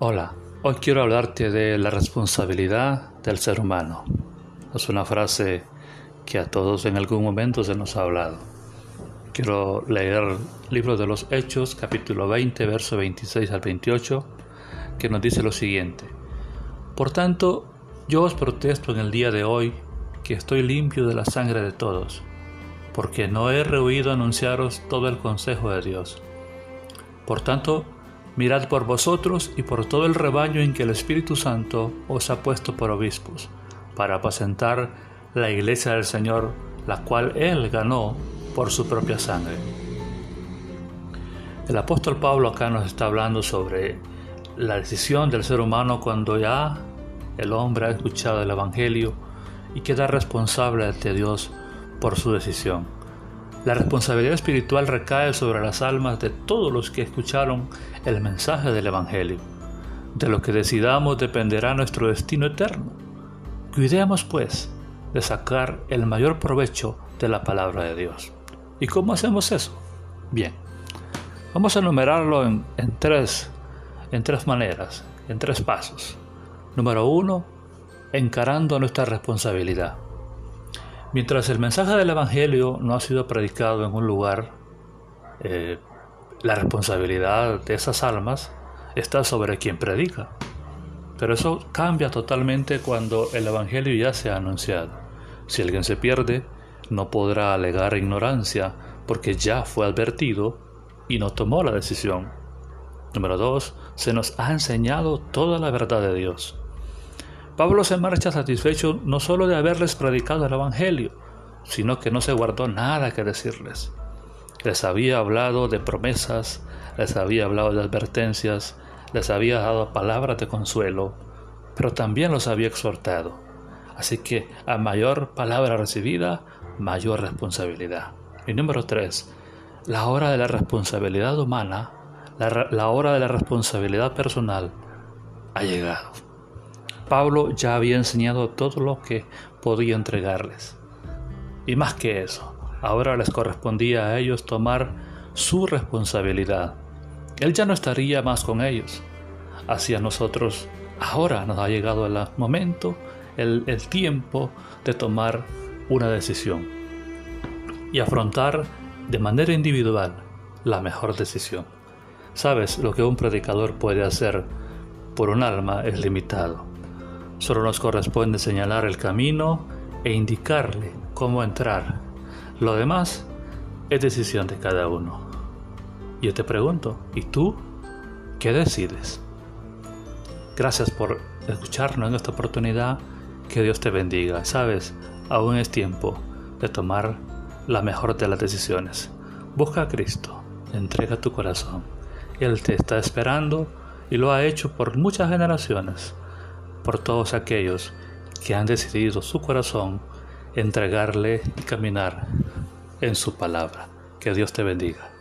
Hola, hoy quiero hablarte de la responsabilidad del ser humano. Es una frase que a todos en algún momento se nos ha hablado. Quiero leer el libro de los Hechos, capítulo 20, verso 26 al 28, que nos dice lo siguiente. Por tanto, yo os protesto en el día de hoy que estoy limpio de la sangre de todos, porque no he rehuido anunciaros todo el consejo de Dios. Por tanto, Mirad por vosotros y por todo el rebaño en que el Espíritu Santo os ha puesto por obispos, para apacentar la iglesia del Señor, la cual Él ganó por su propia sangre. El apóstol Pablo acá nos está hablando sobre la decisión del ser humano cuando ya el hombre ha escuchado el Evangelio y queda responsable ante Dios por su decisión. La responsabilidad espiritual recae sobre las almas de todos los que escucharon el mensaje del Evangelio. De lo que decidamos dependerá nuestro destino eterno. Cuidemos, pues, de sacar el mayor provecho de la palabra de Dios. ¿Y cómo hacemos eso? Bien, vamos a enumerarlo en, tres, en tres maneras, en tres pasos. Número uno, encarando nuestra responsabilidad. Mientras el mensaje del Evangelio no ha sido predicado en un lugar, eh, la responsabilidad de esas almas está sobre quien predica. Pero eso cambia totalmente cuando el Evangelio ya se ha anunciado. Si alguien se pierde, no podrá alegar ignorancia porque ya fue advertido y no tomó la decisión. Número dos, se nos ha enseñado toda la verdad de Dios. Pablo se marcha satisfecho no solo de haberles predicado el Evangelio, sino que no se guardó nada que decirles. Les había hablado de promesas, les había hablado de advertencias, les había dado palabras de consuelo, pero también los había exhortado. Así que a mayor palabra recibida, mayor responsabilidad. Y número tres, la hora de la responsabilidad humana, la, la hora de la responsabilidad personal ha llegado. Pablo ya había enseñado todo lo que podía entregarles. Y más que eso, ahora les correspondía a ellos tomar su responsabilidad. Él ya no estaría más con ellos. Hacia nosotros, ahora nos ha llegado el momento, el, el tiempo de tomar una decisión y afrontar de manera individual la mejor decisión. Sabes, lo que un predicador puede hacer por un alma es limitado. Solo nos corresponde señalar el camino e indicarle cómo entrar. Lo demás es decisión de cada uno. Yo te pregunto, ¿y tú qué decides? Gracias por escucharnos en esta oportunidad. Que Dios te bendiga. Sabes, aún es tiempo de tomar la mejor de las decisiones. Busca a Cristo, entrega tu corazón. Él te está esperando y lo ha hecho por muchas generaciones por todos aquellos que han decidido su corazón entregarle y caminar en su palabra. Que Dios te bendiga.